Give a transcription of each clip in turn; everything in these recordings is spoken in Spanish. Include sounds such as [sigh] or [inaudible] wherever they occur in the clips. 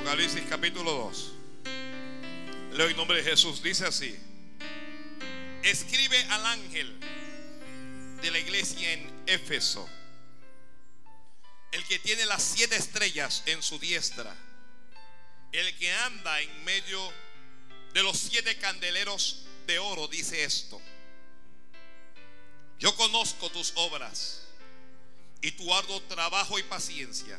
Apocalipsis capítulo 2. Leo en nombre de Jesús. Dice así. Escribe al ángel de la iglesia en Éfeso. El que tiene las siete estrellas en su diestra. El que anda en medio de los siete candeleros de oro dice esto. Yo conozco tus obras y tu arduo trabajo y paciencia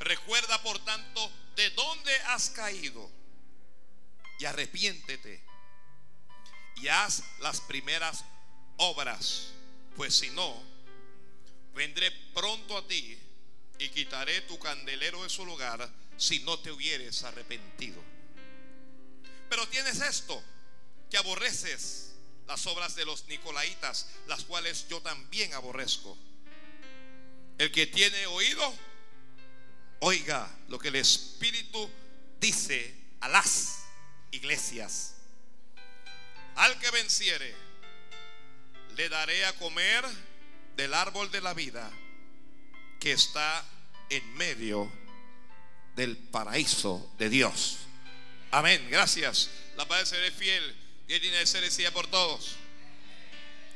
Recuerda, por tanto, de dónde has caído y arrepiéntete y haz las primeras obras, pues si no, vendré pronto a ti y quitaré tu candelero de su lugar si no te hubieres arrepentido. Pero tienes esto, que aborreces las obras de los nicolaitas, las cuales yo también aborrezco. El que tiene oído, Oiga lo que el Espíritu dice a las iglesias. Al que venciere, le daré a comer del árbol de la vida que está en medio del paraíso de Dios. Amén, gracias. La palabra del Señor es fiel y Él tiene que ser decía por todos.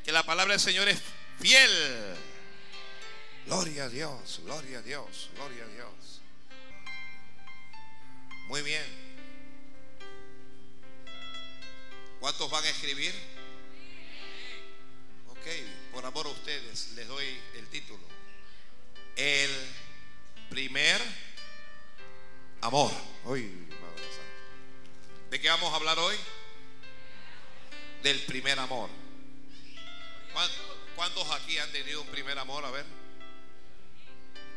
Que la palabra del Señor es fiel. Gloria a Dios, gloria a Dios, gloria a Dios. Muy bien. ¿Cuántos van a escribir? Ok, por amor a ustedes les doy el título. El primer amor. Hoy, ¿De qué vamos a hablar hoy? Del primer amor. ¿Cuántos aquí han tenido un primer amor? A ver.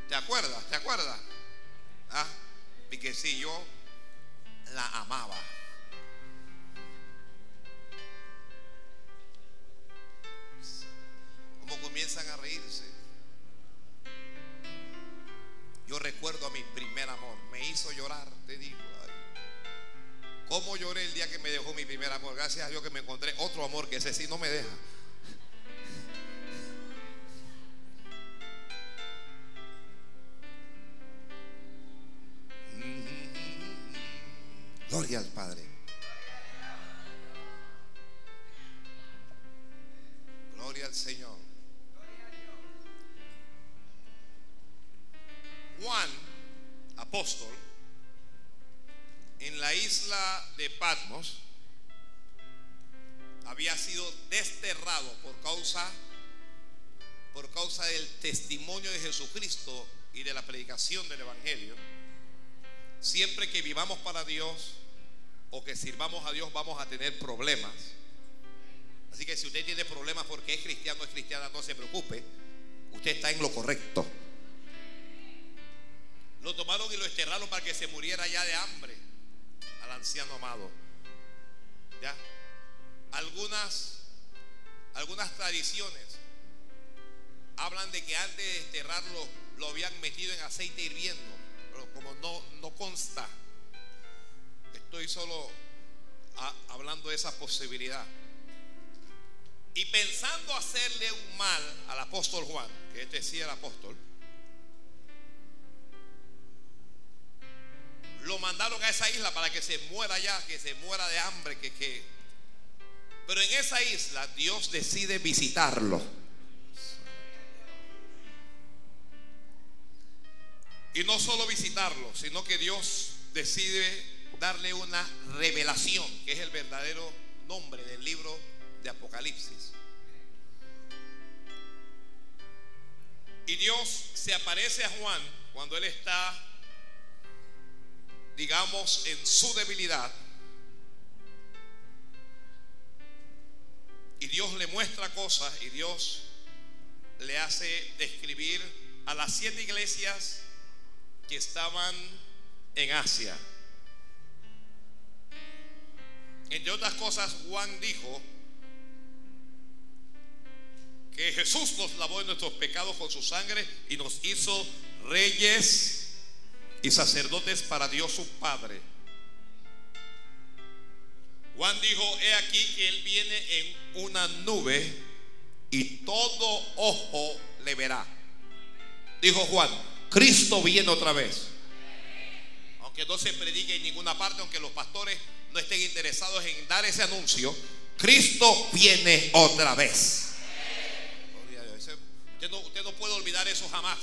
¿Te acuerdas? ¿Te acuerdas? ¿Ah? Y que sí, yo la amaba. Como comienzan a reírse. Yo recuerdo a mi primer amor. Me hizo llorar, te digo. ¿Cómo lloré el día que me dejó mi primer amor? Gracias a Dios que me encontré otro amor que ese sí no me deja. Gloria al Padre. Gloria al Señor. Juan, apóstol, en la isla de Patmos, había sido desterrado por causa por causa del testimonio de Jesucristo y de la predicación del evangelio Siempre que vivamos para Dios o que sirvamos a Dios vamos a tener problemas. Así que si usted tiene problemas porque es cristiano o es cristiana, no se preocupe. Usted está en lo correcto. Lo tomaron y lo enterraron para que se muriera ya de hambre al anciano amado. ¿Ya? Algunas, algunas tradiciones hablan de que antes de enterrarlo lo habían metido en aceite hirviendo como no, no consta, estoy solo hablando de esa posibilidad. Y pensando hacerle un mal al apóstol Juan, que este sí era apóstol, lo mandaron a esa isla para que se muera ya, que se muera de hambre, que, que... Pero en esa isla Dios decide visitarlo. Y no solo visitarlo, sino que Dios decide darle una revelación, que es el verdadero nombre del libro de Apocalipsis. Y Dios se aparece a Juan cuando él está, digamos, en su debilidad. Y Dios le muestra cosas y Dios le hace describir a las siete iglesias que estaban en Asia. Entre otras cosas, Juan dijo que Jesús nos lavó de nuestros pecados con su sangre y nos hizo reyes y sacerdotes para Dios su Padre. Juan dijo, he aquí que Él viene en una nube y todo ojo le verá. Dijo Juan, Cristo viene otra vez. Aunque no se predique en ninguna parte, aunque los pastores no estén interesados en dar ese anuncio, Cristo viene otra vez. Usted no, puede olvidar eso jamás.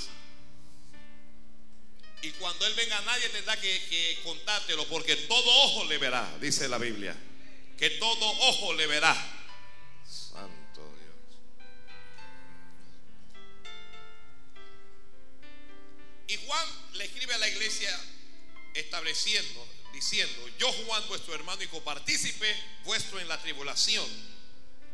Y cuando Él venga nadie tendrá que contártelo porque todo ojo le verá, dice la Biblia. Que todo ojo le verá. Y Juan le escribe a la iglesia estableciendo, diciendo, yo Juan vuestro hermano y copartícipe vuestro en la tribulación,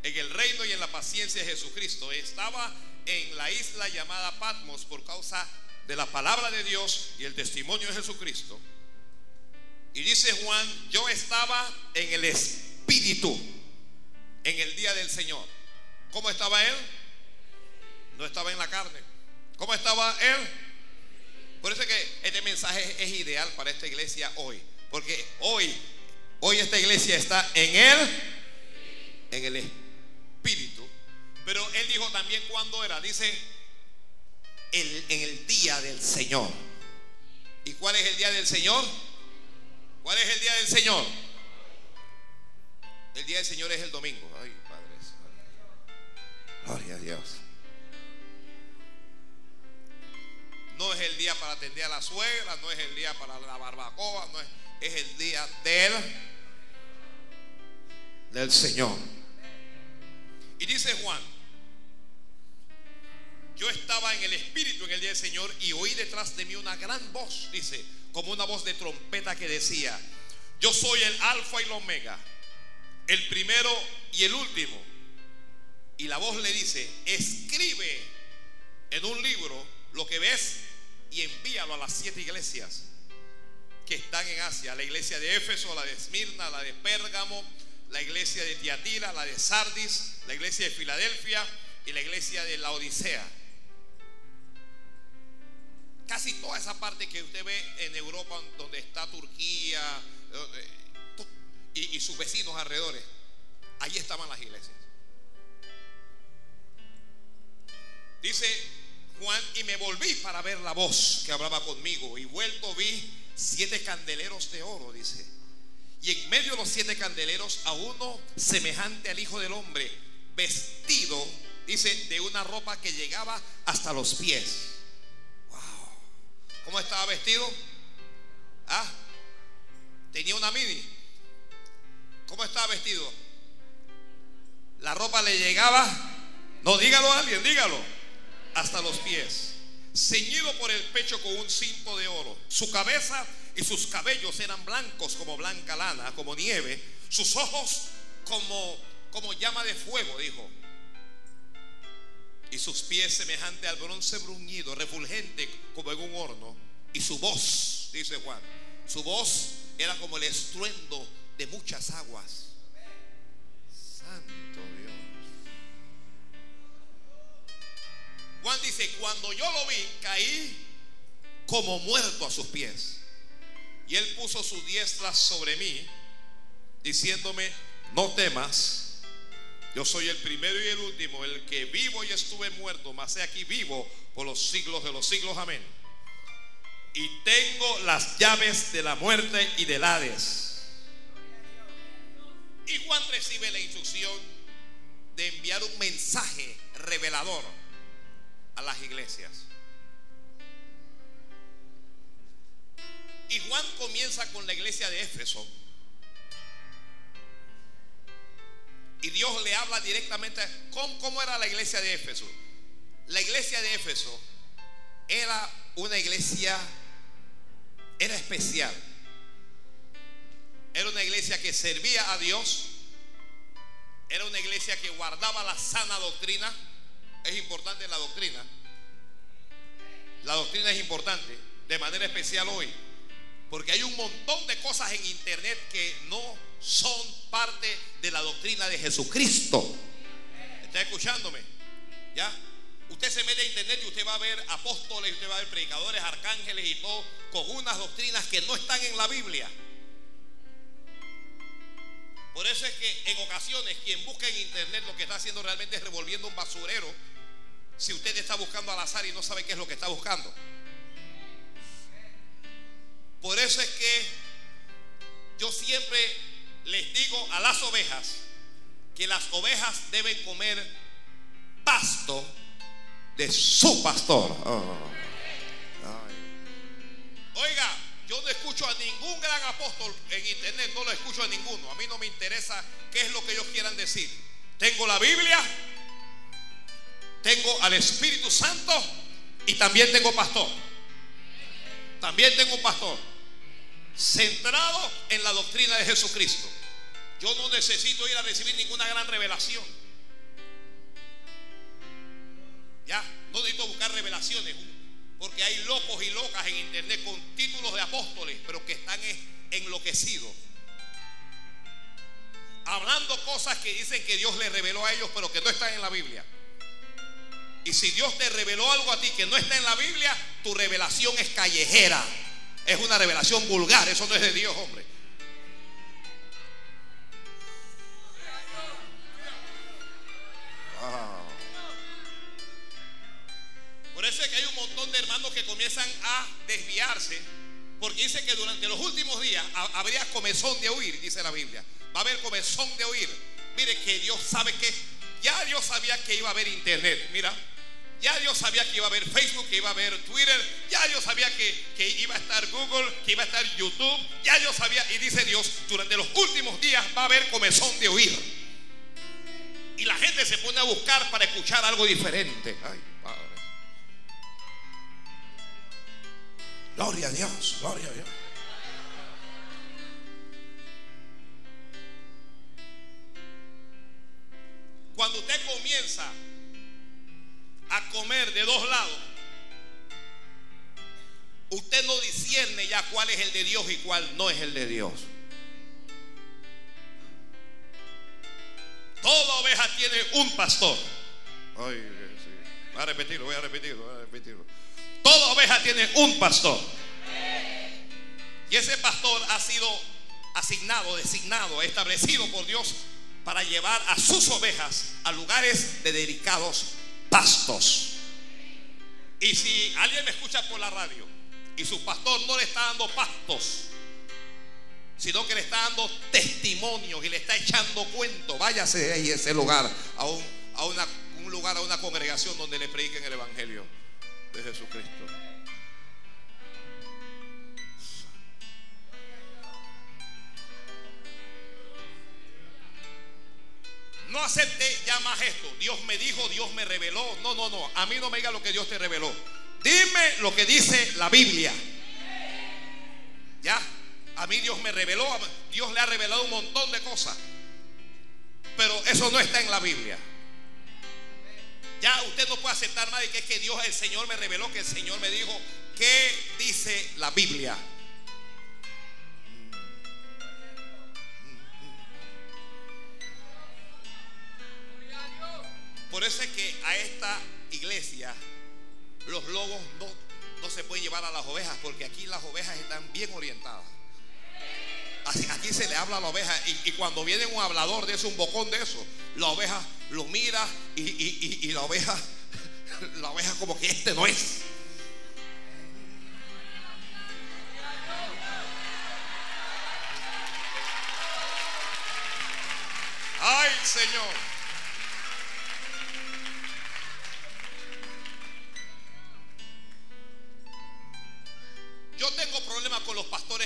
en el reino y en la paciencia de Jesucristo, estaba en la isla llamada Patmos por causa de la palabra de Dios y el testimonio de Jesucristo. Y dice Juan, yo estaba en el Espíritu en el día del Señor. ¿Cómo estaba él? No estaba en la carne. ¿Cómo estaba él? Por eso es que este mensaje es ideal para esta iglesia hoy. Porque hoy, hoy esta iglesia está en él, en el Espíritu. Pero él dijo también cuándo era. Dice, en el día del Señor. ¿Y cuál es el día del Señor? ¿Cuál es el día del Señor? El día del Señor es el domingo. Ay, Padre. Gloria a Dios. No es el día para atender a la suegra, no es el día para la barbacoa, no es, es el día del, del Señor. Y dice Juan, yo estaba en el Espíritu en el día del Señor y oí detrás de mí una gran voz, dice, como una voz de trompeta que decía, yo soy el alfa y el omega, el primero y el último. Y la voz le dice, escribe en un libro lo que ves y envíalo a las siete iglesias que están en Asia, la iglesia de Éfeso, la de Esmirna, la de Pérgamo, la iglesia de Tiatira, la de Sardis, la iglesia de Filadelfia y la iglesia de la Odisea casi toda esa parte que usted ve en Europa, donde está Turquía y, sus vecinos alrededores, allí estaban las iglesias. Dice Juan, y me volví para ver la voz que hablaba conmigo, y vuelto vi siete candeleros de oro, dice. Y en medio de los siete candeleros a uno semejante al Hijo del Hombre, vestido, dice, de una ropa que llegaba hasta los pies ¿Cómo estaba vestido? ¿Ah? Tenía una mini. ¿Cómo estaba vestido? La ropa le llegaba. No, dígalo a alguien, dígalo. Hasta los pies. Ceñido por el pecho con un cinto de oro. Su cabeza y sus cabellos eran blancos como blanca lana, como nieve. Sus ojos como, como llama de fuego, dijo y sus pies semejante al bronce bruñido, refulgente como en un horno, y su voz, dice Juan, su voz era como el estruendo de muchas aguas. Santo Dios. Juan dice, cuando yo lo vi, caí como muerto a sus pies. Y él puso su diestra sobre mí, diciéndome, no temas yo soy el primero y el último, el que vivo y estuve muerto, mas he aquí vivo por los siglos de los siglos. Amén. Y tengo las llaves de la muerte y del Hades. Y Juan recibe la instrucción de enviar un mensaje revelador a las iglesias. Y Juan comienza con la iglesia de Éfeso Y Dios le habla directamente. ¿Cómo, era la iglesia de Éfeso? La iglesia de Éfeso era una iglesia, era especial. Era una iglesia que servía a Dios. Era una iglesia que guardaba la sana doctrina. Es importante la doctrina. La doctrina es importante, de manera especial hoy. Porque hay un montón de cosas en internet que no son parte de la doctrina de Jesucristo. ¿Está escuchándome? ¿Ya? Usted se mete a internet y usted va a ver apóstoles, usted va a ver predicadores, arcángeles y todo, con unas doctrinas que no están en la Biblia. Por eso es que en ocasiones quien busca en internet lo que está haciendo realmente es revolviendo un basurero. Si usted está buscando al azar y no sabe qué es lo que está buscando. Por eso es que yo siempre les digo a las ovejas que las ovejas deben comer pasto de su pastor. Oh. Oiga, yo no escucho a ningún gran apóstol en internet, no lo escucho a ninguno. A mí no me interesa qué es lo que ellos quieran decir. Tengo la Biblia, tengo al Espíritu Santo y también tengo pastor. También tengo pastor centrado en la doctrina de Jesucristo. Yo no necesito ir a recibir ninguna gran revelación. Ya, no necesito buscar revelaciones, porque hay locos y locas en internet con títulos de apóstoles, pero que están enloquecidos. Hablando cosas que dicen que Dios les reveló a ellos, pero que no están en la Biblia. Y si Dios te reveló algo a ti que no está en la Biblia, tu revelación es callejera. Es una revelación vulgar, eso no es de Dios, hombre. Por eso es que hay un montón de hermanos que comienzan a desviarse, porque dice que durante los últimos días habría comezón de oír, dice la Biblia. Va a haber comezón de oír. Mire que Dios sabe que ya Dios sabía que iba a haber internet. Mira, ya Dios sabía que iba a haber Facebook, que iba a haber Twitter. Ya Dios sabía que, que, iba a estar Google, que iba a estar YouTube. Ya Dios sabía, y dice Dios, durante los últimos días va a haber comezón de oír. Y la gente se pone a buscar para escuchar algo diferente. Ay, Padre. Gloria a Dios, gloria a Dios. Cuando usted comienza a comer de dos lados, usted no discierne ya cuál es el de Dios y cuál no es el de Dios. Toda oveja tiene un pastor. Voy a repetirlo, voy a repetirlo, voy a repetirlo. Toda oveja tiene un pastor. Y ese pastor ha sido asignado, designado, establecido por Dios para llevar a sus ovejas a lugares de delicados pastos. Y si alguien me escucha por la radio y su pastor no le está dando pastos, sino que le está dando testimonios y le está echando cuento, váyase ahí a ese lugar, a, un, a una, un lugar, a una congregación donde le prediquen el Evangelio de Jesucristo. No acepte ya más esto. Dios me dijo, Dios me reveló. No, no, no. A mí no me diga lo que Dios te reveló. Dime lo que dice la Biblia. Ya. A mí Dios me reveló. Dios le ha revelado un montón de cosas. Pero eso no está en la Biblia. Ya usted no puede aceptar más de que es que Dios, el Señor me reveló, que el Señor me dijo, ¿qué dice la Biblia? Por eso es que a esta iglesia los lobos no, no se pueden llevar a las ovejas, porque aquí las ovejas están bien orientadas. aquí se le habla a la oveja y, cuando viene un hablador de eso, un bocón de eso, la oveja lo mira y, y la oveja, [laughs] la oveja como que este no es. Ay, Señor.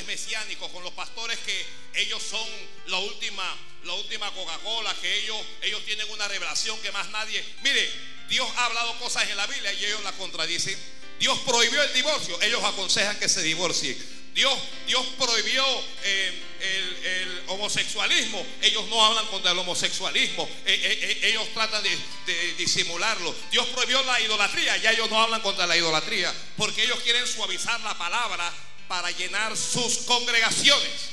Mesiánicos, con los pastores que ellos son la última, la última Coca-Cola, que ellos, ellos tienen una revelación que más nadie. Mire, Dios ha hablado cosas en la Biblia y ellos la contradicen. Dios prohibió el divorcio, ellos aconsejan que se divorcien. Dios, Dios prohibió eh, el, homosexualismo. Ellos no hablan contra el homosexualismo. Eh, eh, ellos tratan de, disimularlo. Dios prohibió la idolatría. Ya ellos no hablan contra la idolatría. Porque ellos quieren suavizar la palabra para llenar sus congregaciones.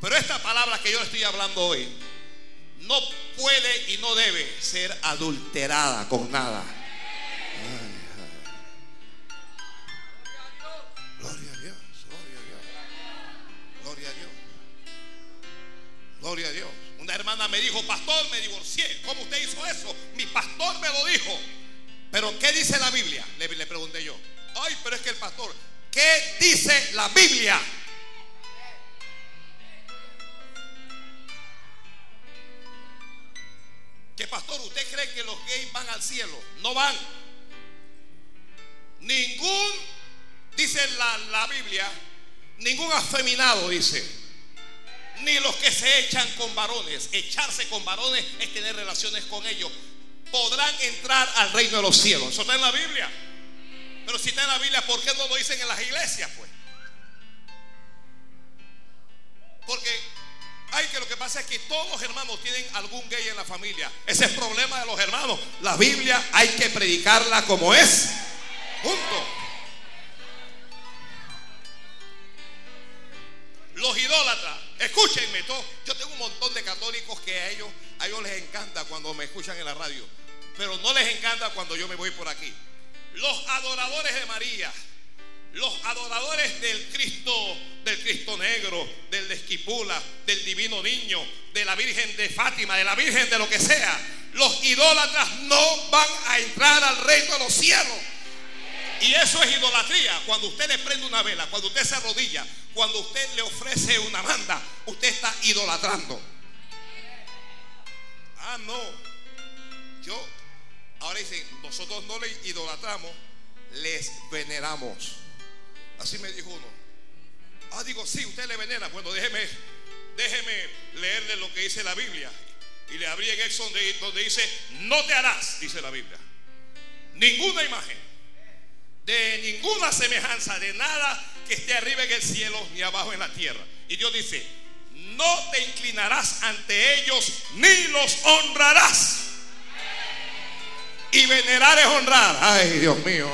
Pero esta palabra que yo estoy hablando hoy no puede y no debe ser adulterada con nada. Gloria a Dios, gloria a Dios, gloria a Dios, gloria a Dios. Una hermana me dijo, pastor, me divorcié. ¿Cómo usted hizo eso? Mi pastor me lo dijo. Pero ¿qué dice la Biblia? Le, le pregunté yo. Ay, pero es que el pastor, ¿qué dice la Biblia? Que pastor, ¿usted cree que los gays van al cielo? No van. Ningún, dice la, la Biblia, ningún afeminado, dice. Ni los que se echan con varones. Echarse con varones es tener relaciones con ellos. Podrán entrar al reino de los cielos. Eso está en la Biblia. Pero si está en la Biblia, ¿por qué no lo dicen en las iglesias? Pues. Porque hay que lo que pasa es que todos los hermanos tienen algún gay en la familia. Ese es el problema de los hermanos. La Biblia hay que predicarla como es. Punto. Los idólatras, escúchenme, yo tengo un montón de católicos que a ellos, a ellos les encanta cuando me escuchan en la radio, pero no les encanta cuando yo me voy por aquí. Los adoradores de María, los adoradores del Cristo, del Cristo negro, del de Esquipula, del divino niño, de la Virgen de Fátima, de la Virgen de lo que sea, los idólatras no van a entrar al reino de los cielos. Y eso es idolatría. Cuando usted le prende una vela, cuando usted se arrodilla, cuando usted le ofrece una manda, usted está idolatrando. Ah, no. Yo, ahora dicen, nosotros no le idolatramos, les veneramos. Así me dijo uno. Ah, digo, sí, usted le venera. Bueno, déjeme, déjeme leerle lo que dice la Biblia. Y le abrí en Éxodo donde dice, no te harás, dice la Biblia. Ninguna imagen, de ninguna semejanza, de nada que esté arriba en el cielo ni abajo en la tierra. Y Dios dice, no te inclinarás ante ellos ni los honrarás. Y venerar es honrar. Ay, Dios mío.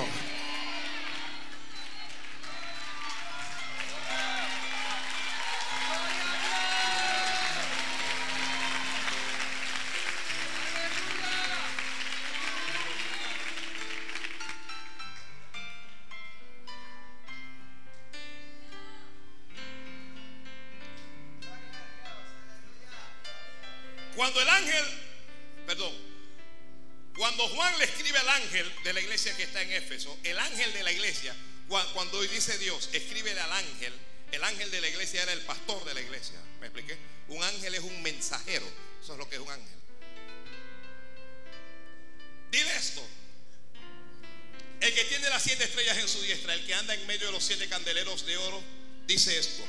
Cuando Juan le escribe al ángel de la iglesia que está en Éfeso, el ángel de la iglesia, cuando hoy dice Dios, escríbele al ángel, el ángel de la iglesia era el pastor de la iglesia. ¿Me expliqué? Un ángel es un mensajero. Eso es lo que es un ángel. Dile esto. El que tiene las siete estrellas en su diestra, el que anda en medio de los siete candeleros de oro, dice esto.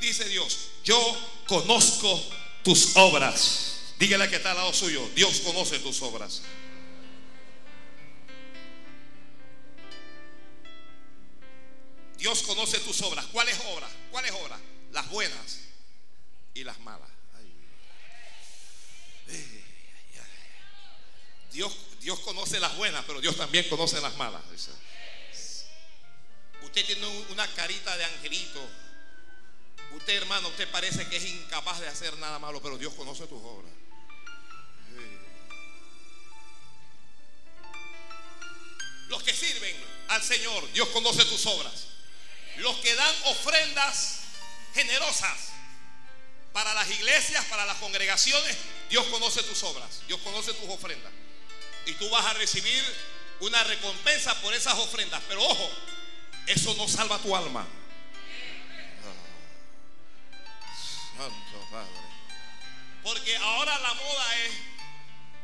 Dice Dios, yo conozco tus obras Dígale que está al lado suyo. Dios conoce tus obras. Dios conoce tus obras. ¿Cuáles obras? ¿Cuáles obras? Las buenas y las malas. Dios, Dios conoce las buenas, pero Dios también conoce las malas. Usted tiene una carita de angelito. Usted, hermano, usted parece que es incapaz de hacer nada malo, pero Dios conoce tus obras. Los que sirven al Señor, Dios conoce tus obras. Los que dan ofrendas generosas para las iglesias, para las congregaciones, Dios conoce tus obras, Dios conoce tus ofrendas. Y tú vas a recibir una recompensa por esas ofrendas. Pero ojo, eso no salva tu alma. Santo Padre. Porque ahora la moda es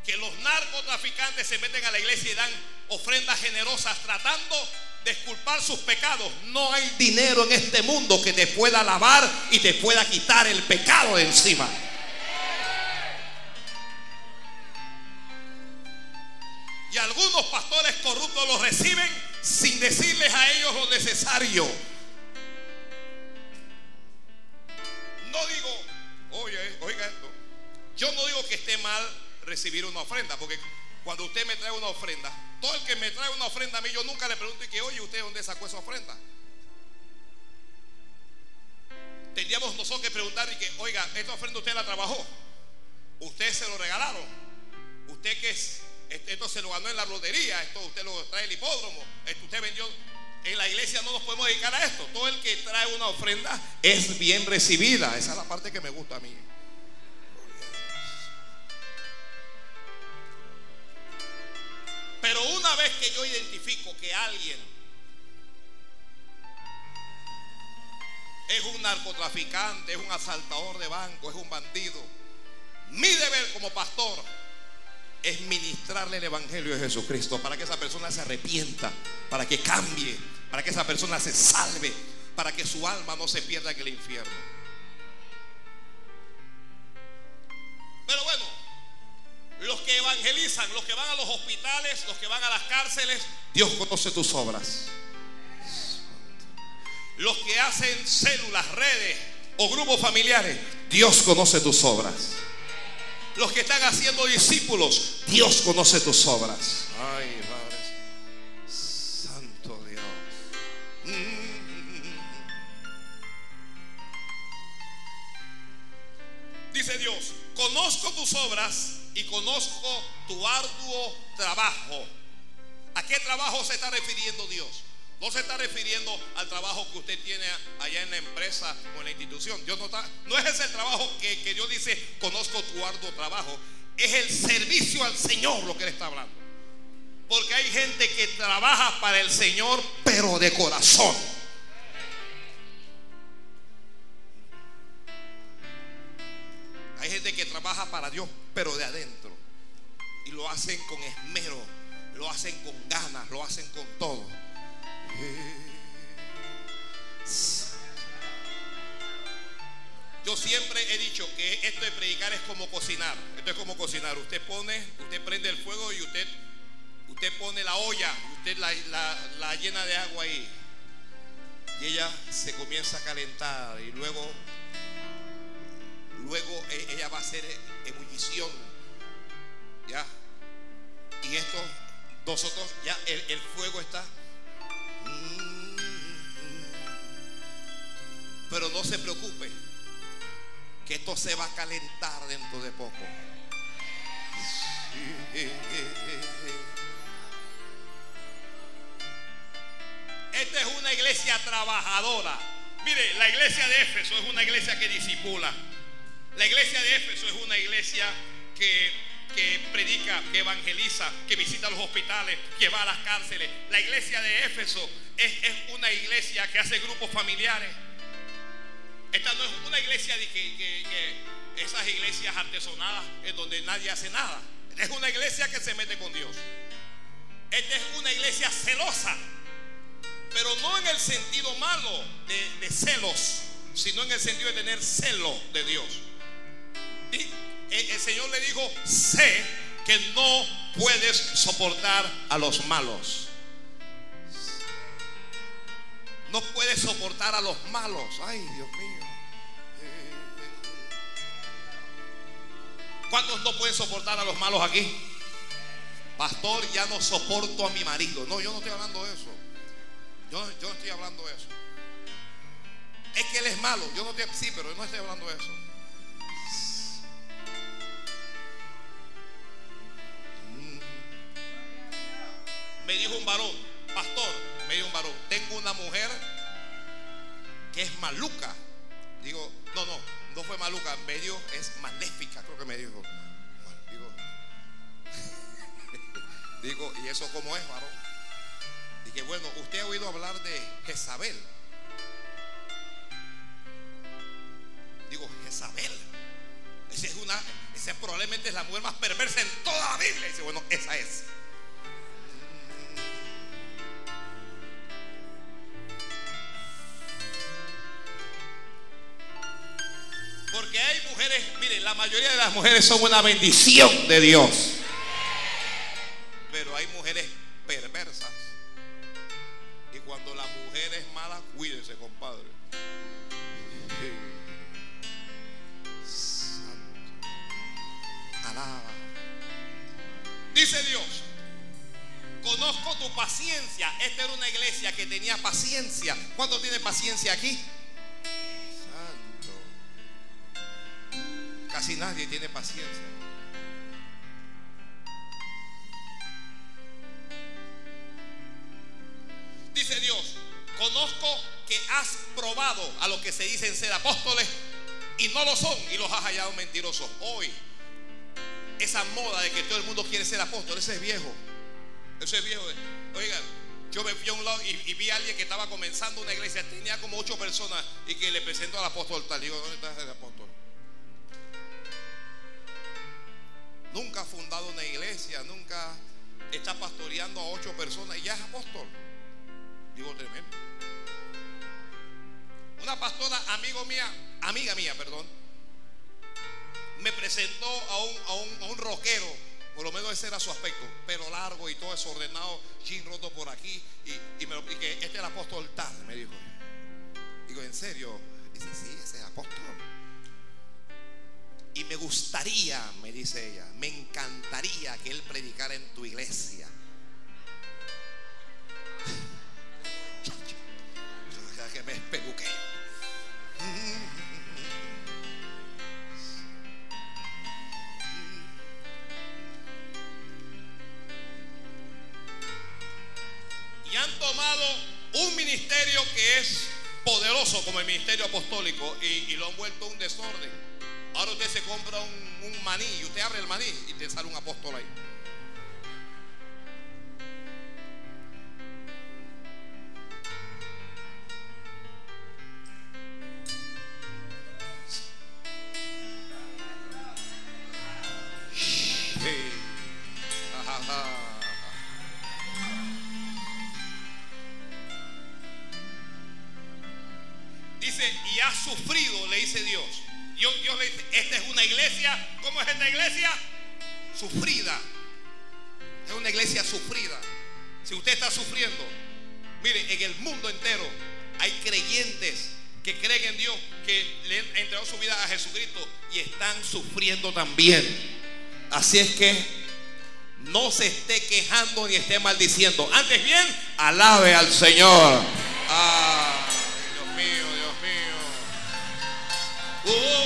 que los narcotraficantes se meten a la iglesia y dan ofrendas generosas tratando de esculpar sus pecados. No hay dinero en este mundo que te pueda lavar y te pueda quitar el pecado de encima. Y algunos pastores corruptos los reciben sin decirles a ellos lo necesario. No digo, oye, oiga esto. Yo no digo que esté mal recibir una ofrenda, porque cuando usted me trae una ofrenda, todo el que me trae una ofrenda a mí, yo nunca le pregunto y que, oye, ¿usted dónde sacó esa ofrenda? nosotros que preguntar y que, oiga, esta ofrenda usted la trabajó. Usted se lo regalaron. Usted que es, esto se lo ganó en la lotería, esto usted lo trae el hipódromo, esto usted vendió. En la iglesia no nos podemos dedicar a esto. Todo el que trae una ofrenda es bien recibida. Esa es la parte que me gusta a mí. Pero una vez que yo identifico que alguien es un narcotraficante, es un asaltador de banco, es un bandido, mi deber como pastor es ministrarle el Evangelio de Jesucristo para que esa persona se arrepienta, para que cambie, para que esa persona se salve, para que su alma no se pierda en el infierno. Pero bueno, los que evangelizan, los que van a los hospitales, los que van a las cárceles, Dios conoce tus obras. Los que hacen células, redes o grupos familiares, Dios conoce tus obras. Los que están haciendo discípulos, Dios conoce tus obras. Ay, Padre. Santo Dios. Mm. Dice Dios, conozco tus obras y conozco tu arduo trabajo. ¿A qué trabajo se está refiriendo Dios? No se está refiriendo al trabajo que usted tiene allá en la empresa o en la institución. Dios no, está, no es ese trabajo que, que Dios dice, conozco tu arduo trabajo. Es el servicio al Señor lo que Él está hablando. Porque hay gente que trabaja para el Señor, pero de corazón. Hay gente que trabaja para Dios, pero de adentro. Y lo hacen con esmero, lo hacen con ganas, lo hacen con todo. Yo siempre he dicho que esto de predicar es como cocinar. Esto es como cocinar. Usted pone, usted prende el fuego y usted, usted pone la olla, usted la, la llena de agua ahí. Y ella se comienza a calentar y luego Luego eh, ella va a hacer eh, ebullición. ¿Ya? Y esto, nosotros, ya el, fuego está. Pero no se preocupe, que esto se va a calentar dentro de poco. Esta es una iglesia trabajadora. Mire, la iglesia de Éfeso es una iglesia que disipula. La iglesia de Éfeso es una iglesia que, predica, que evangeliza, que visita los hospitales, que va a las cárceles. La iglesia de Éfeso es, una iglesia que hace grupos familiares. Esta no es una iglesia de que, esas iglesias artesonadas en donde nadie hace nada. Es una iglesia que se mete con Dios. Esta es una iglesia celosa, pero no en el sentido malo de celos, sino en el sentido de tener celo de Dios. El Señor le dijo, sé que no puedes soportar a los malos. No puedes soportar a los malos. Ay, Dios mío. ¿Cuántos no pueden soportar a los malos aquí? Pastor, ya no soporto a mi marido. No, yo no estoy hablando de eso. Yo, yo no estoy hablando de eso. Es que él es malo. Yo no estoy, sí, pero yo no estoy hablando de eso. Me dijo un varón, pastor, me dijo un varón, tengo una mujer que es maluca. Digo, no, no, no fue maluca, medio es maléfica, creo que me dijo. Digo, [laughs] digo, ¿y eso cómo es, varón? Dije, bueno, usted ha oído hablar de Jezabel. Digo, Jezabel. Esa es una, esa probablemente es la mujer más perversa en toda la Biblia. Dice, bueno, esa es. Porque hay mujeres, miren, la mayoría de las mujeres son una bendición de Dios. Pero hay mujeres perversas. Y cuando la mujer es mala, cuídese, compadre. Santo. Alaba. Dice Dios, conozco tu paciencia. Esta era una iglesia que tenía paciencia. ¿Cuánto tiene paciencia aquí? Casi nadie tiene paciencia. Dice Dios, conozco que has probado a los que se dicen ser apóstoles y no lo son y los has hallado mentirosos. Hoy, esa moda de que todo el mundo quiere ser apóstol, ese es viejo. Ese es viejo. Oigan, yo me fui a un lado y, vi a alguien que estaba comenzando una iglesia, tenía como ocho personas y que le presentó al apóstol tal. Digo, ¿dónde está ese apóstol? Nunca ha fundado una iglesia, nunca está pastoreando a ocho personas y ya es apóstol. Digo, tremendo. Una pastora, amigo mía, amiga mía, perdón, me presentó a un, a un, a un rockero, por lo menos ese era su aspecto, pero largo y todo desordenado, jean roto por aquí, y, y me lo que este es el apóstol tal, me dijo. Digo, ¿en serio? Dice, sí, ese es apóstol. Y me gustaría, me dice ella, me encantaría que él predicara en tu iglesia. que me. Y han tomado un ministerio que es poderoso como el ministerio apostólico y, lo han vuelto un desorden. Ahora usted se compra un, maní y usted abre el maní y te sale un apóstol ahí. ¿Cómo es esta iglesia? Sufrida. Es una iglesia sufrida. Si usted está sufriendo, mire, en el mundo entero hay creyentes que creen en Dios, que le han entregado su vida a Jesucristo y están sufriendo también. Así es que no se esté quejando ni esté maldiciendo. Antes bien, alabe al Señor. Ah. Oh,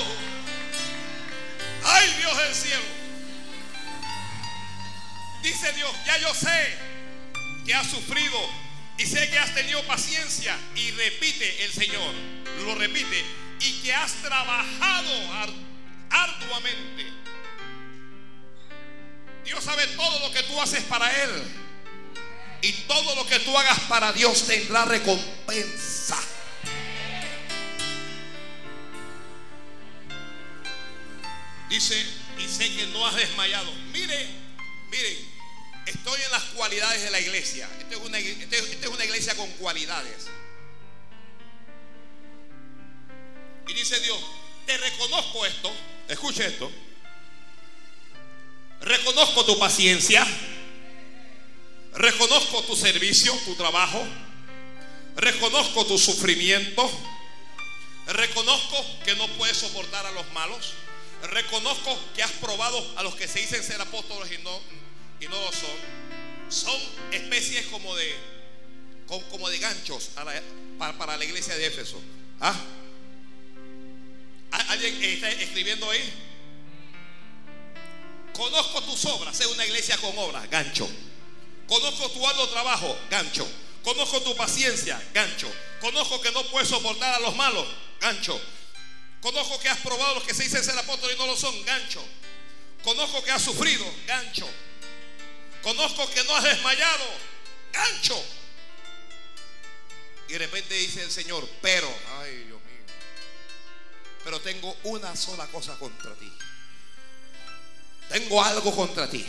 Dice Dios, ya yo sé que has sufrido y sé que has tenido paciencia y repite el Señor, lo repite, y que has trabajado arduamente. Dios sabe todo lo que tú haces para Él. Y todo lo que tú hagas para Dios tendrá recompensa. Dice, y sé que no has desmayado. Mire, miren, estoy en las cualidades de la iglesia. Esta es una, una iglesia con cualidades. Y dice Dios, te reconozco esto. Escuche esto. Reconozco tu paciencia. Reconozco tu servicio, tu trabajo. Reconozco tu sufrimiento. Reconozco que no puedes soportar a los malos. Reconozco que has probado a los que se dicen ser apóstoles y no, y no lo son. Son especies como de, como de ganchos para, la iglesia de Éfeso. ¿Ah? ¿Alguien está escribiendo ahí? Conozco tus obras, es una iglesia con obras, gancho. Conozco tu arduo trabajo, gancho. Conozco tu paciencia, gancho. Conozco que no puedes soportar a los malos, gancho. Conozco que has probado los que se dicen ser apóstoles y no lo son, gancho. Conozco que has sufrido, gancho. Conozco que no has desmayado, gancho. Y de repente dice el Señor, pero, ay Dios mío, pero tengo una sola cosa contra ti. Tengo algo contra ti.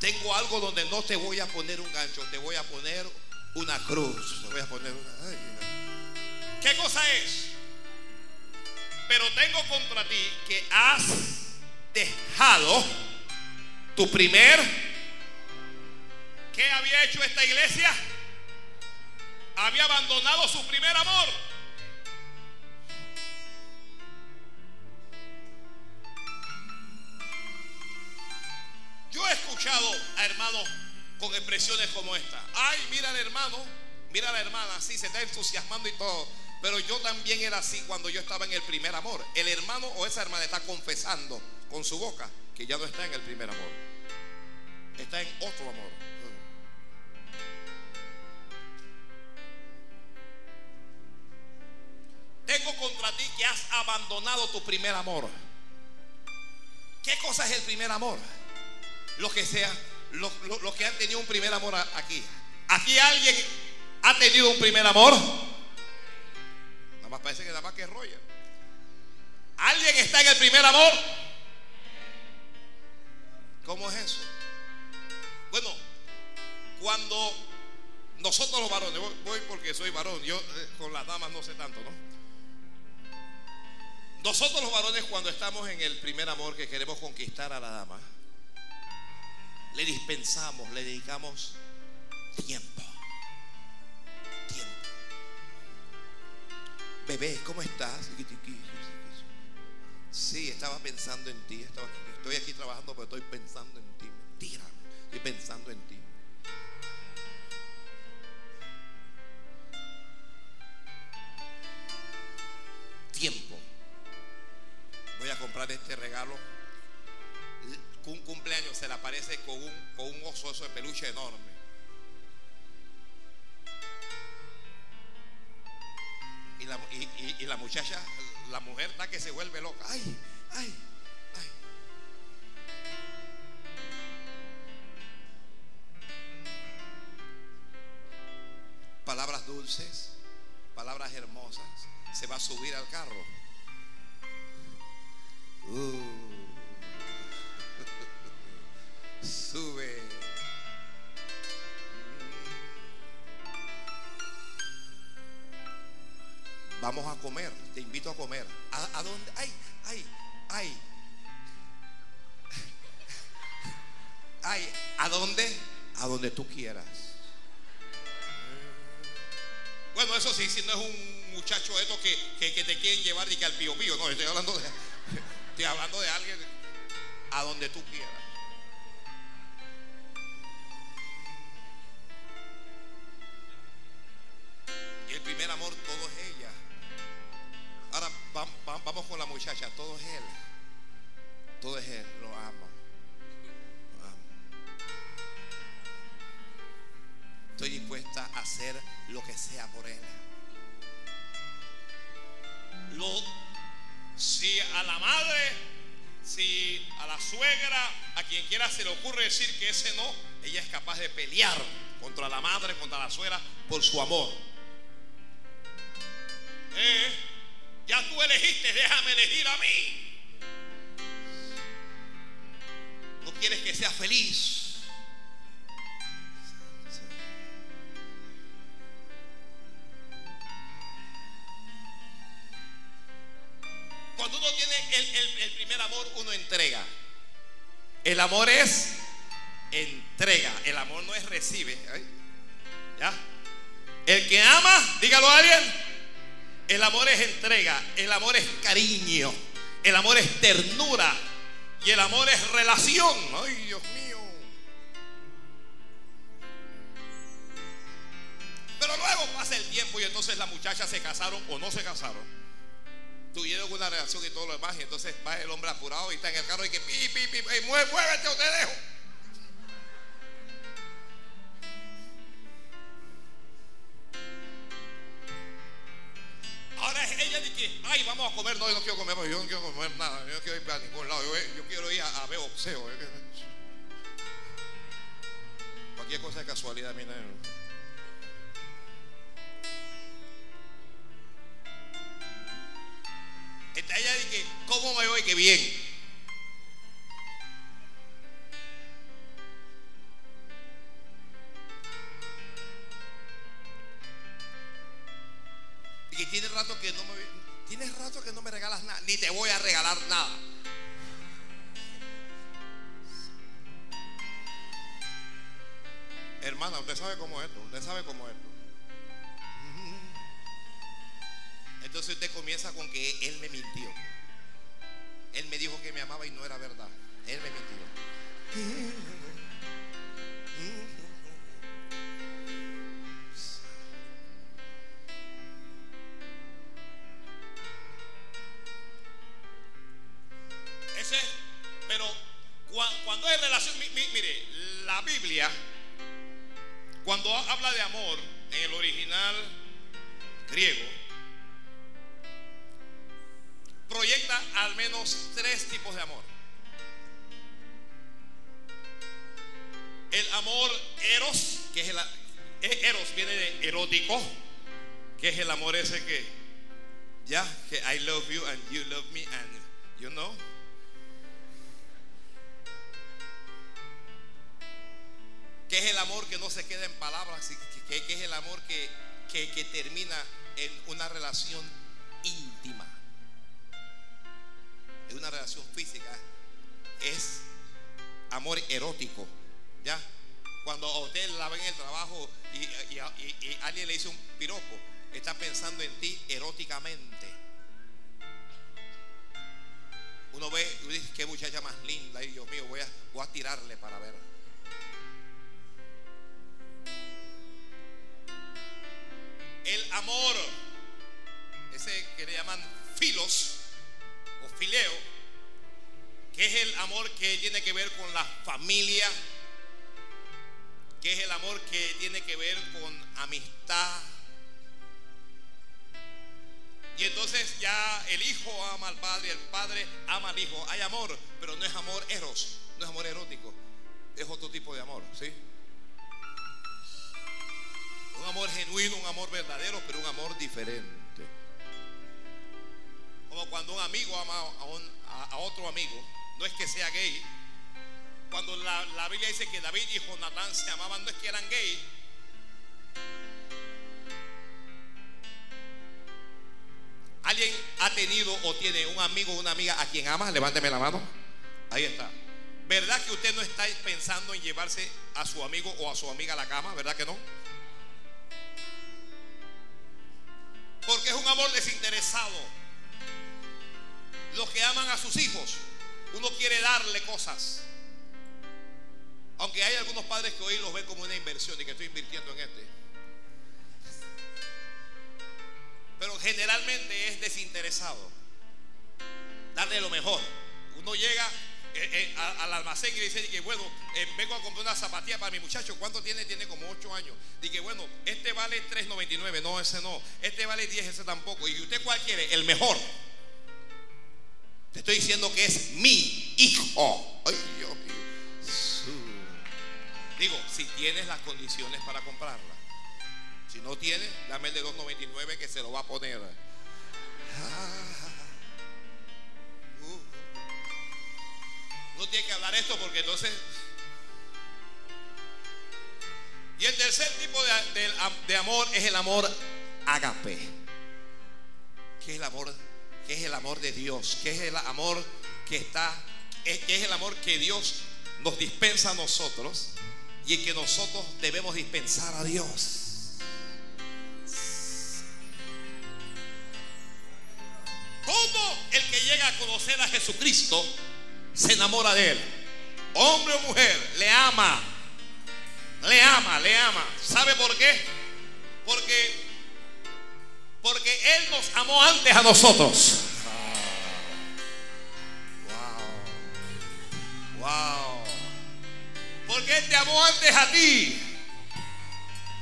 Tengo algo donde no te voy a poner un gancho, te voy a poner una cruz. Te voy a poner una. ¿Qué cosa es? Pero tengo contra ti que has dejado tu primer. ¿Qué había hecho esta iglesia? Había abandonado su primer amor. Yo he escuchado a hermanos con expresiones como esta. Ay, mira al hermano, mira a la hermana, así se está entusiasmando y todo. Pero yo también era así cuando yo estaba en el primer amor. El hermano o esa hermana está confesando con su boca que ya no está en el primer amor. Está en otro amor. Tengo contra ti que has abandonado tu primer amor. ¿Qué cosa es el primer amor? Lo que sea, los lo, que han tenido un primer amor aquí. Aquí alguien ha tenido un primer amor. Nada más parece que nada más que Roger. ¿Alguien está en el primer amor? ¿Cómo es eso? Bueno, cuando nosotros los varones, voy porque soy varón, yo eh, con las damas no sé tanto, ¿no? Nosotros los varones cuando estamos en el primer amor que queremos conquistar a la dama, le dispensamos, le dedicamos tiempo. Tiempo. Bebé, ¿cómo estás? Sí, estaba pensando en ti. estoy aquí trabajando, pero estoy pensando en ti. Mentira, estoy pensando en ti. Tiempo. Voy a comprar este regalo. Un cumpleaños se le aparece con un, oso de peluche enorme. Y la muchacha la mujer está que se vuelve loca. Ay, ay, ay. Palabras dulces, palabras hermosas. Se va a subir al carro. Uh. [laughs] Sube. Vamos a comer, te invito a comer. ¿A, dónde? Ay, ay, ay. [laughs] Ay, ¿a dónde? A donde tú quieras. Bueno, eso sí, si no es un muchacho esto que, que, te quieren llevar y que al pío pío, no, estoy hablando de, [laughs] estoy hablando de alguien a donde tú quieras. Decir que ese no, ella es capaz de pelear contra la madre, contra la suegra, por su amor. Eh, ya tú elegiste, déjame elegir a mí. No quieres que sea feliz. Cuando uno tiene el, primer amor, uno entrega. El amor es. El no es recibe. ¿Ya? El que ama, dígalo a alguien el amor es entrega, el amor es cariño, el amor es ternura y el amor es relación. Ay, Dios mío. Pero luego pasa el tiempo y entonces las muchachas se casaron o no se casaron. Tuvieron una relación y todo lo demás y entonces va el hombre apurado y está en el carro y que pi, pi, pi, muévete o te dejo. Ay, vamos a comer. No, yo no quiero comer, yo no quiero comer nada. Yo no quiero ir a ningún lado. Yo, quiero ir a, ver boxeo. Cualquier cosa de casualidad, mira. Ella dice, ¿cómo me voy? Que bien. Te voy a regalar nada. Hermana, usted sabe cómo es esto, usted sabe cómo es esto. Entonces usted comienza con que él me mintió. Él me dijo que me amaba y no era verdad. Él me mintió. Erótico, que es el amor ese que ya que I love you and you love me and you know. Que es el amor que no se queda en palabras, que, que es el amor que, que, que termina en una relación íntima, en una relación física. Es amor erótico, ¿ya? Cuando a usted la ven en el trabajo y, alguien le dice un piropo, está pensando en ti eróticamente. Uno ve y dice, qué muchacha más linda, y Dios mío, voy a, voy a tirarle para ver. El amor, ese que le llaman filos o fileo, que es el amor que tiene que ver con la familia, que es el amor que tiene que ver con amistad. Y entonces ya el hijo ama al padre, el padre ama al hijo. Hay amor, pero no es amor eros, no es amor erótico. Es otro tipo de amor, ¿sí? Un amor genuino, un amor verdadero, pero un amor diferente. Como cuando un amigo ama a, a otro amigo, no es que sea gay, cuando la, Biblia dice que David y Jonatán se amaban, no es que eran gay. ¿Alguien ha tenido o tiene un amigo o una amiga a quien ama? Levánteme la mano. Ahí está. ¿Verdad que usted no está pensando en llevarse a su amigo o a su amiga a la cama? ¿Verdad que no? Porque es un amor desinteresado. Los que aman a sus hijos, uno quiere darle cosas. Aunque hay algunos padres que hoy los ven como una inversión y que estoy invirtiendo en este. Pero generalmente es desinteresado. Darle lo mejor. Uno llega eh, eh, al almacén y dice que bueno, eh, vengo a comprar una zapatilla para mi muchacho. ¿Cuánto tiene? Tiene como 8 años. Dice bueno, este vale 3.99. No, ese no. Este vale 10, ese tampoco. ¿Y usted cuál quiere? El mejor. Te estoy diciendo que es mi hijo. Ay, Digo, si tienes las condiciones para comprarla. Si no tienes, dame el de 2.99 que se lo va a poner. Ah. Uh. No tiene que hablar esto porque entonces... Y el tercer tipo de, amor es el amor agape. Que es el amor, que es el amor de Dios, que es el amor que está, que es el amor que Dios nos dispensa a nosotros y en que nosotros debemos dispensar a Dios. Todo el que llega a conocer a Jesucristo se enamora de Él. Hombre o mujer, le ama. Le ama, le ama. ¿Sabe por qué? Porque, porque Él nos amó antes a nosotros. Wow. Wow. Porque Él te amó antes a ti.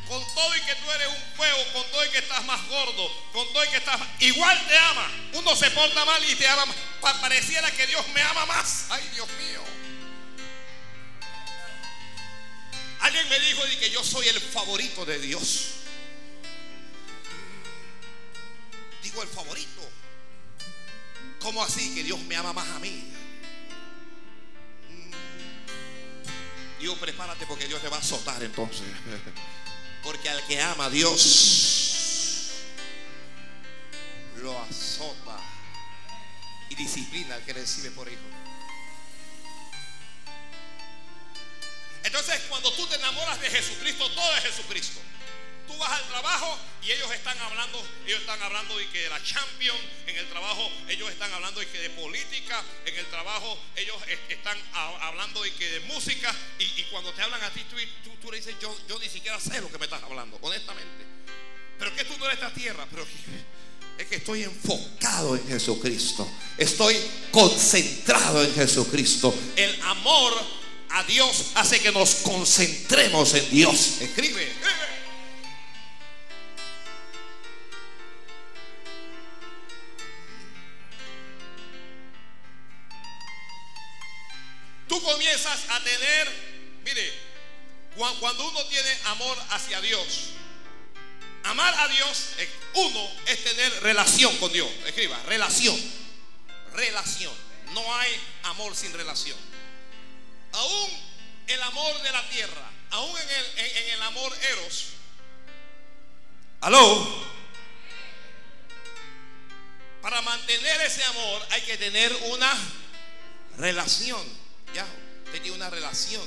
Con todo y que tú eres un fuego, con todo y que estás más gordo, con todo y que estás... Igual te ama. Uno se porta mal y te ama más. Pareciera que Dios me ama más. Ay, Dios mío. Alguien me dijo que yo soy el favorito de Dios. Digo el favorito. ¿Cómo así que Dios me ama más a mí? Dios, prepárate porque Dios te va a azotar entonces. [laughs] Porque al que ama a Dios, lo azota y disciplina al que recibe por hijo. Entonces, cuando tú te enamoras de Jesucristo, todo es Jesucristo. Tú vas al trabajo y ellos están hablando, ellos están hablando de que de la Champions, en el trabajo ellos están hablando de que de política, en el trabajo ellos están hablando de que de música y, cuando te hablan a ti tú, tú, le dices yo, yo ni siquiera sé lo que me estás hablando, honestamente. Pero que tú no eres esta tierra, pero [laughs] es que estoy enfocado en Jesucristo. Estoy concentrado en Jesucristo. El amor a Dios hace que nos concentremos en Dios. Escribe. Comienzas a tener, mire, cuando uno tiene amor hacia Dios, amar a Dios, uno es tener relación con Dios. Escriba, relación. Relación. No hay amor sin relación. Aún el amor de la tierra, aún en el, en el amor eros. Aló. Para mantener ese amor hay que tener una relación. Tenía una relación.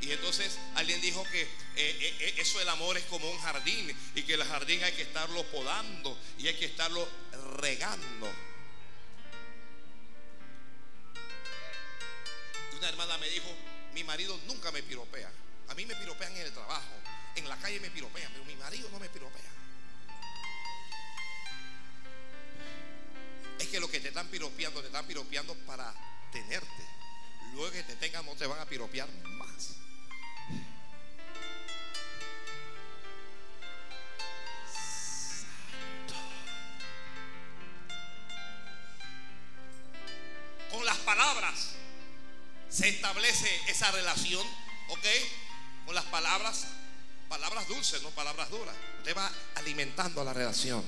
Y entonces alguien dijo que eh, eh, eh, eso el amor es como un jardín y que el jardín hay que estarlo podando y hay que estarlo regando. Una hermana me dijo, mi marido nunca me piropea. A mí me piropean en el trabajo, en la calle me piropean, pero mi marido no me piropea. Es que lo que te están piropeando, te están piropeando para tenerte. Luego que te tengan no te van a piropear más. Con las palabras se establece esa relación, ¿ok? Con las palabras, palabras dulces, no palabras duras. Usted va alimentando la relación.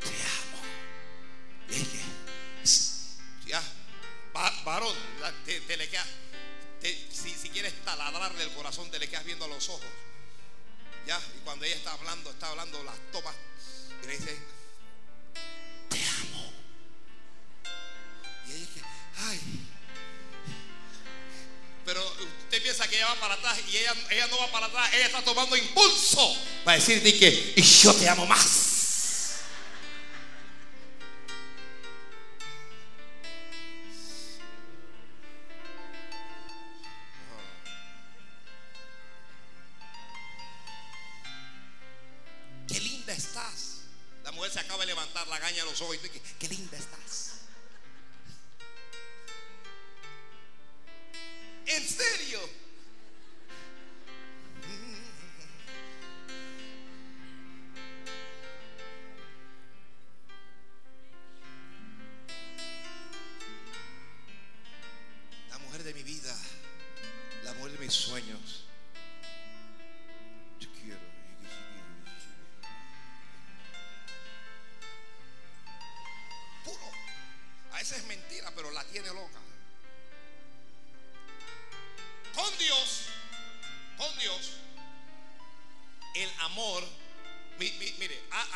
Te amo. Ya, varón, te, le quedas, si, si, quieres taladrarle el corazón, te le quedas viendo a los ojos. Ya, y cuando ella está hablando, está hablando las tomas, y le dice, te amo. Y ella dice, ay. Pero usted piensa que ella va para atrás y ella, ella no va para atrás, ella está tomando impulso para decirte que y yo te amo más.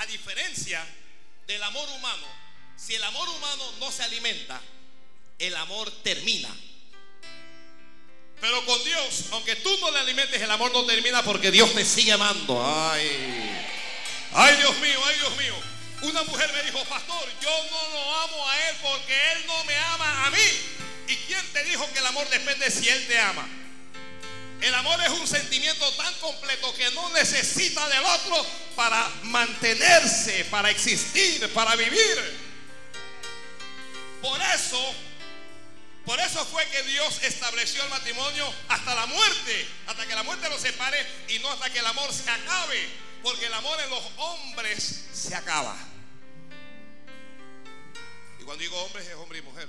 Diferencia del amor humano, si el amor humano no se alimenta, el amor termina. Pero con Dios, aunque tú no le alimentes, el amor no termina porque Dios te sigue amando. Ay, ay Dios mío, ay Dios mío. Una mujer me dijo, pastor, yo no lo amo a él porque él no me ama a mí. ¿Y quién te dijo que el amor depende si él te ama? El amor es un sentimiento tan completo que no necesita del otro para mantenerse, para existir, para vivir. Por eso, por eso fue que Dios estableció el matrimonio hasta la muerte, hasta que la muerte lo separe y no hasta que el amor se acabe. Porque el amor en los hombres se acaba. Y cuando digo hombres es hombre y mujer.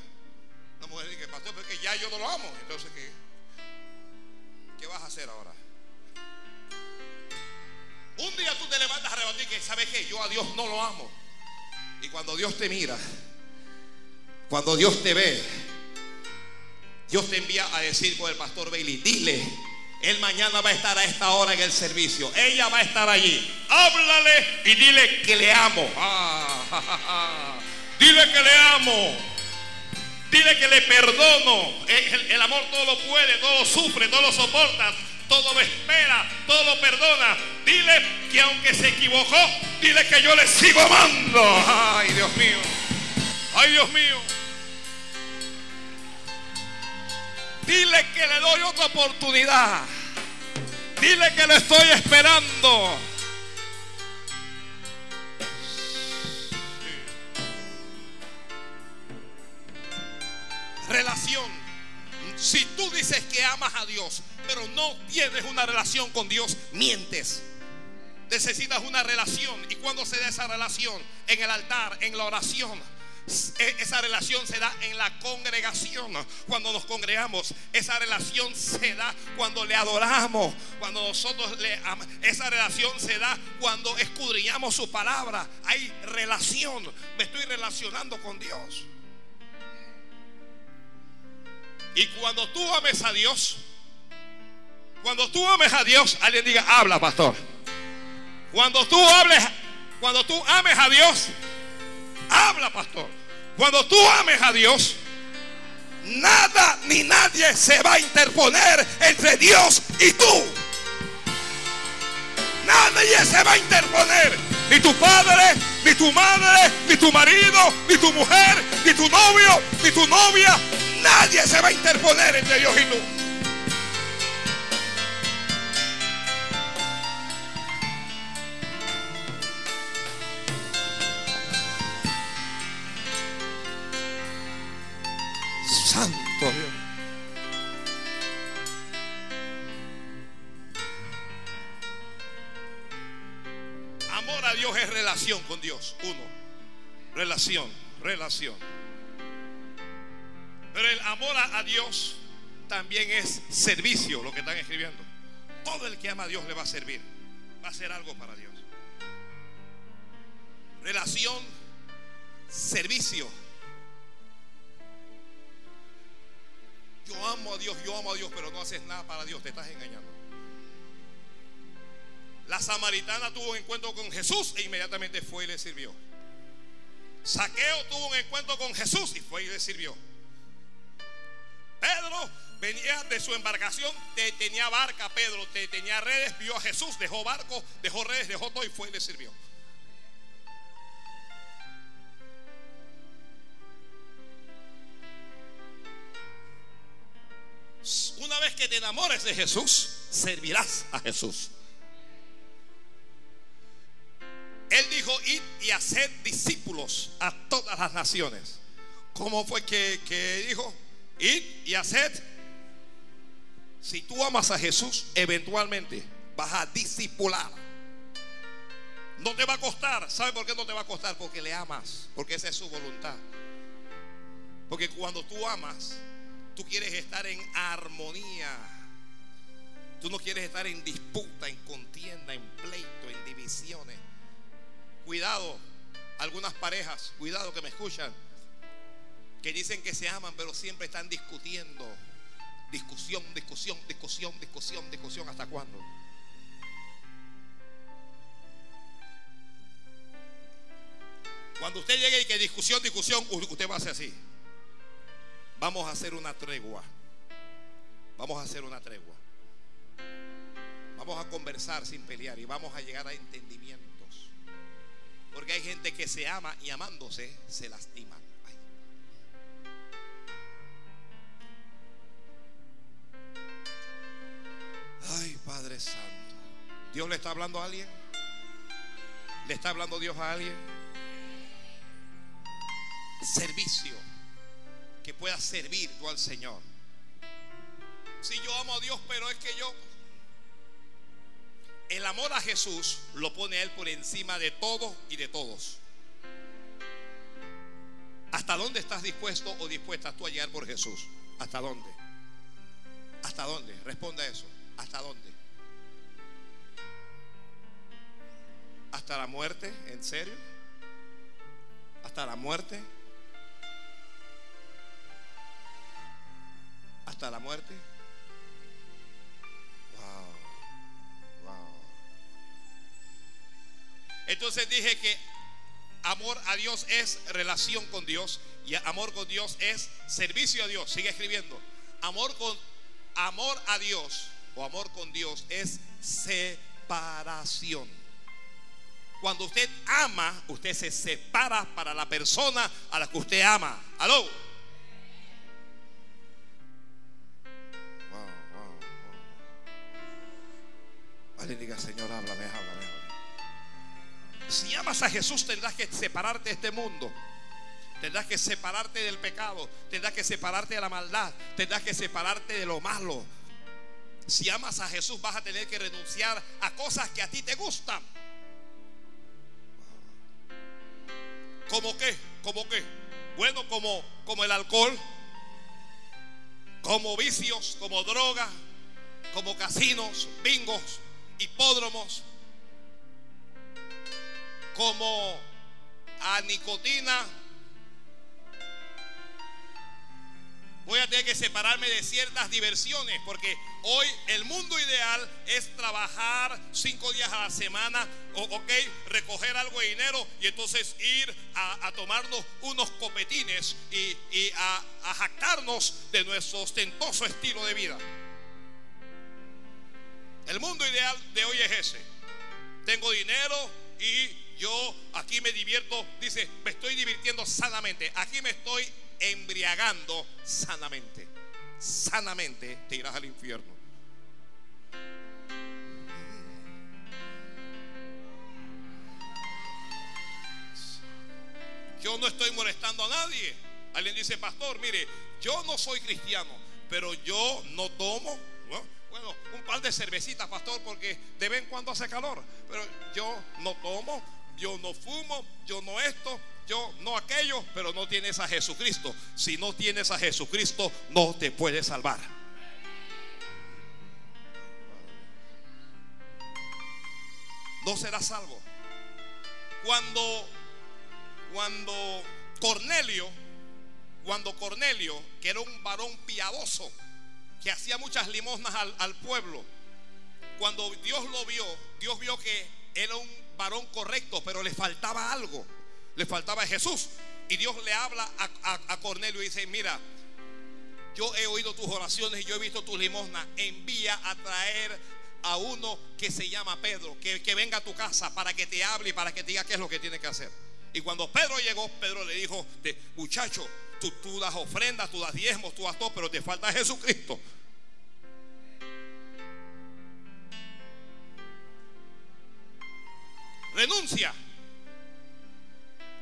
La mujer dice, pastor, pero es que ya yo no lo amo. Entonces, ¿qué, qué vas a hacer ahora? Un día tú te levantas a rebatir que, ¿sabes qué? Yo a Dios no lo amo. Y cuando Dios te mira, cuando Dios te ve, Dios te envía a decir con el pastor Bailey, dile él mañana va a estar a esta hora en el servicio. Ella va a estar allí. Háblale y dile que le amo. Ah, dile que le amo. Dile que le perdono. El, amor todo lo puede, todo lo sufre, todo lo soporta, todo lo espera, todo lo perdona. Dile que aunque se equivocó, dile que yo le sigo amando. Ay, Dios mío. Ay, Dios mío. Dile que le doy otra oportunidad. Dile que le estoy esperando. Relación. Si tú dices que amas a Dios, pero no tienes una relación con Dios, mientes. Necesitas una relación. ¿Y cuando se da esa relación? En el altar, en la oración e, esa relación se da en la congregación, cuando nos congregamos. Esa relación se da cuando le adoramos, cuando nosotros le amamos. Esa relación se da cuando escudriñamos su palabra. Hay relación. Me estoy relacionando con Dios. Y cuando tú ames a Dios, cuando tú ames a Dios, alguien diga, habla, pastor. Cuando tú hables, cuando tú ames a Dios, habla, pastor. Cuando tú ames a Dios, nada ni nadie se va a interponer entre Dios y tú. Nadie se va a interponer. Ni tu padre, ni tu madre, ni tu marido, ni tu mujer, ni tu novio, ni tu novia. Nadie se va a interponer entre Dios y tú. Santo Dios. Amor a Dios es relación con Dios. Uno. Relación, relación. Pero el amor a Dios también es servicio, lo que están escribiendo. Todo el que ama a Dios le va a servir. Va a hacer algo para Dios. Relación, servicio. Yo amo a Dios, yo amo a Dios, pero no haces nada para Dios, te estás engañando. La samaritana tuvo un encuentro con Jesús e inmediatamente fue y le sirvió. Saqueo tuvo un encuentro con Jesús y fue y le sirvió. Pedro venía de su embarcación, tenía barca, Pedro tenía redes, vio a Jesús, dejó barco, dejó redes, dejó todo y fue y le sirvió. Una vez que te enamores de Jesús, servirás a Jesús. Él dijo, id y haced discípulos a todas las naciones. ¿Cómo fue que, dijo? Id y haced. Si tú amas a Jesús, eventualmente vas a discipular. No te va a costar. ¿Sabe por qué no te va a costar? Porque le amas. Porque esa es su voluntad. Porque cuando tú amas, Tú quieres estar en armonía. Tú no quieres estar en disputa, en contienda, en pleito, en divisiones. Cuidado, algunas parejas, cuidado que me escuchan, que dicen que se aman, pero siempre están discutiendo. Discusión, discusión, discusión, discusión, discusión. ¿Hasta cuándo? Cuando usted llegue y que discusión, discusión, usted va a hacer así. Vamos a hacer una tregua. Vamos a hacer una tregua. Vamos a conversar sin pelear y vamos a llegar a entendimientos. Porque hay gente que se ama y amándose se lastima. Ay. Padre Santo. ¿Dios le está hablando a alguien? ¿Le está hablando Dios a alguien? Servicio que pueda servir tú al Señor. Si yo amo a Dios, pero es que yo... El amor a Jesús lo pone a Él por encima de todo y de todos. ¿Hasta dónde estás dispuesto o dispuesta tú a llegar por Jesús? ¿Hasta dónde? ¿Hasta dónde? Responda eso. ¿Hasta dónde? ¿Hasta la muerte? ¿En serio? ¿Hasta la muerte? Hasta la muerte. Wow, wow. Entonces dije que amor a Dios es relación con Dios y amor con Dios es servicio a Dios. Sigue escribiendo. Amor con amor a Dios o amor con Dios es separación. Cuando usted ama, usted se separa para la persona a la que usted ama. Aló. Vale, diga, Señor, háblame, háblame, háblame. Si amas a Jesús, tendrás que separarte de este mundo. Tendrás que separarte del pecado. Tendrás que separarte de la maldad. Tendrás que separarte de lo malo. Si amas a Jesús, vas a tener que renunciar a cosas que a ti te gustan. ¿Cómo qué? ¿Cómo qué? bueno como, como el alcohol, como vicios, como droga, como casinos, bingos, hipódromos, como a nicotina. Voy a tener que separarme de ciertas diversiones porque hoy el mundo ideal es trabajar cinco días a la semana, ok, recoger algo de dinero y entonces ir a, tomarnos unos copetines y, a, a jactarnos de nuestro ostentoso estilo de vida. El mundo ideal de hoy es ese. Tengo dinero y yo aquí me divierto, dice, me estoy divirtiendo sanamente. Aquí me estoy embriagando sanamente. Sanamente te irás al infierno. Yo no estoy molestando a nadie. Alguien dice, pastor, mire, yo no soy cristiano, pero yo no tomo. Un par de cervecitas, pastor, porque de vez en cuando hace calor. Pero yo no tomo, yo no fumo, yo no esto, yo no aquello, pero no tienes a Jesucristo. Si no tienes a Jesucristo, no te puedes salvar. No serás salvo. Cuando, cuando Cornelio, cuando Cornelio, que era un varón piadoso, hacía muchas limosnas al, pueblo, cuando Dios lo vio, Dios vio que era un varón correcto, pero le faltaba algo. Le faltaba Jesús. Y Dios le habla a, Cornelio y dice, mira, yo he oído tus oraciones y yo he visto tus limosnas. Envía a traer a uno que se llama Pedro, que, que, venga a tu casa para que te hable y para que te diga qué es lo que tiene que hacer. Y cuando Pedro llegó, Pedro le dijo, muchacho, tú, tú das ofrendas, tú das diezmos, tú das todo, pero te falta Jesucristo. Renuncia.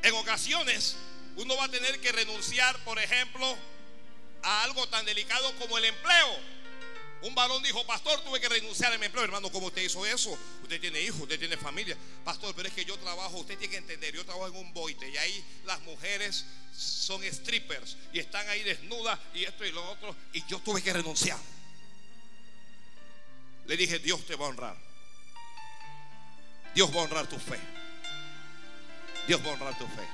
En ocasiones uno va a tener que renunciar, por ejemplo, a algo tan delicado como el empleo. Un varón dijo, pastor, tuve que renunciar a mi empleo. Hermano, ¿cómo usted hizo eso? Usted tiene hijos, usted tiene familia. Pastor, pero es que yo trabajo, usted tiene que entender, yo trabajo en un boite y ahí las mujeres son strippers y están ahí desnudas y esto y lo otro. Y yo tuve que renunciar. Le dije, Dios te va a honrar. Dios va a honrar tu fe. Dios va a honrar tu fe.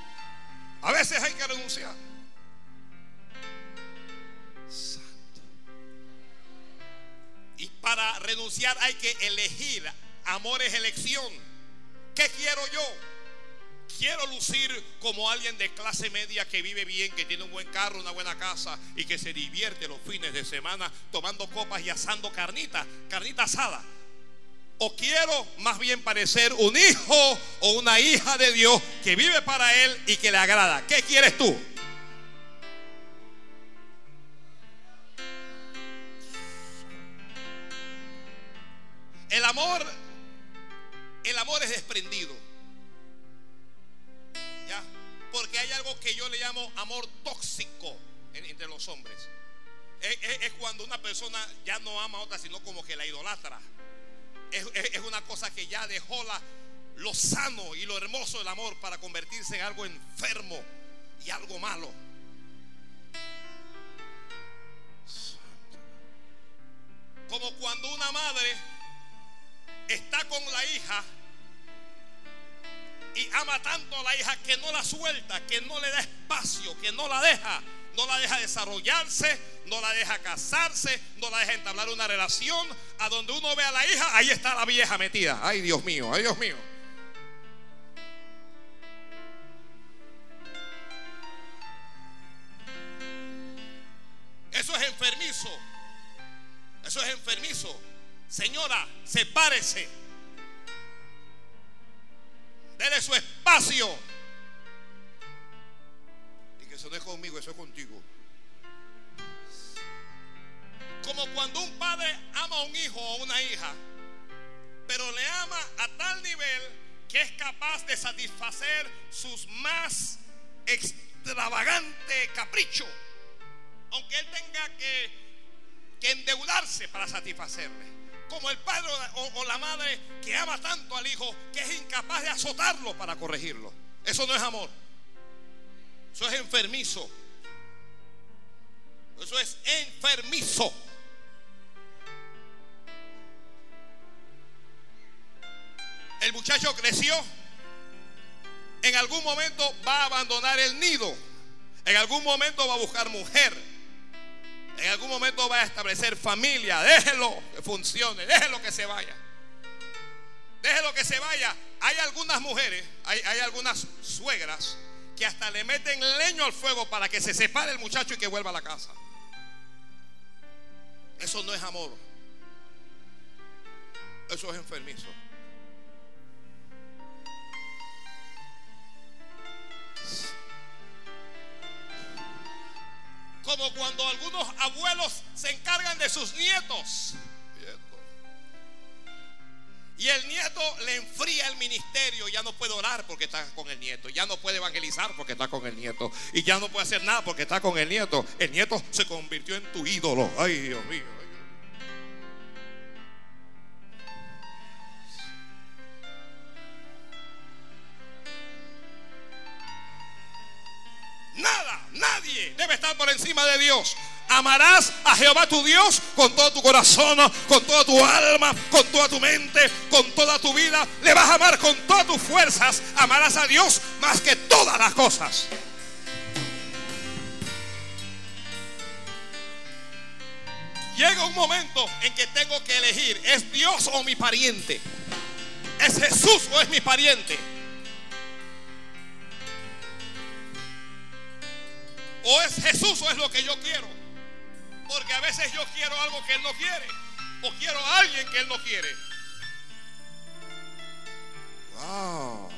A veces hay que renunciar. Santo. Y para renunciar hay que elegir. Amor es elección. ¿Qué quiero yo? Quiero lucir como alguien de clase media que vive bien, que tiene un buen carro, una buena casa y que se divierte los fines de semana tomando copas y asando carnita, carnita asada. O quiero más bien parecer un hijo o una hija de Dios que vive para Él y que le agrada. ¿Qué quieres tú? El amor, el amor es desprendido. ¿Ya? Porque hay algo que yo le llamo amor tóxico entre los hombres. es cuando una persona ya no ama a otra, sino como que la idolatra es, una cosa que ya dejó la, lo sano y lo hermoso del amor para convertirse en algo enfermo y algo malo. Como cuando una madre está con la hija y ama tanto a la hija que no la suelta, que no le da espacio, que no la deja no la deja desarrollarse, no la deja casarse, no la deja entablar una relación. A donde uno ve a la hija, ahí está la vieja metida. Ay, Dios mío, ay, Dios mío. Eso es enfermizo. Eso es enfermizo. Señora, sepárese. Dele su espacio eso no es conmigo, eso es contigo. Como cuando un padre ama a un hijo o a una hija, pero le ama a tal nivel que es capaz de satisfacer sus más extravagante capricho, aunque él tenga que endeudarse para satisfacerle. Como el padre o la madre que ama tanto al hijo que es incapaz de azotarlo para corregirlo. Eso no es amor. Eso es enfermizo. Eso es enfermizo. El muchacho creció. En algún momento va a abandonar el nido. En algún momento va a buscar mujer. En algún momento va a establecer familia. Déjelo que funcione. Déjelo que se vaya. Déjelo que se vaya. Hay algunas mujeres, hay, hay algunas suegras que hasta le meten leño al fuego para que se separe el muchacho y que vuelva a la casa. Eso no es amor. Eso es enfermizo. Como cuando algunos abuelos se encargan de sus nietos. Y el nieto le enfría el ministerio. Ya no puede orar porque está con el nieto. Ya no puede evangelizar porque está con el nieto. Y ya no puede hacer nada porque está con el nieto. El nieto se convirtió en tu ídolo. Ay, Dios mío. Nada, nadie debe estar por encima de Dios. Amarás a Jehová tu Dios con todo tu corazón, con toda tu alma, con toda tu mente, con toda tu vida. Le vas a amar con todas tus fuerzas. Amarás a Dios más que todas las cosas. Llega un momento en que tengo que elegir, ¿es Dios o mi pariente? ¿Es Jesús o es mi pariente? O es Jesús o es lo que yo quiero. Porque a veces yo quiero algo que Él no quiere. O quiero a alguien que Él no quiere. Wow.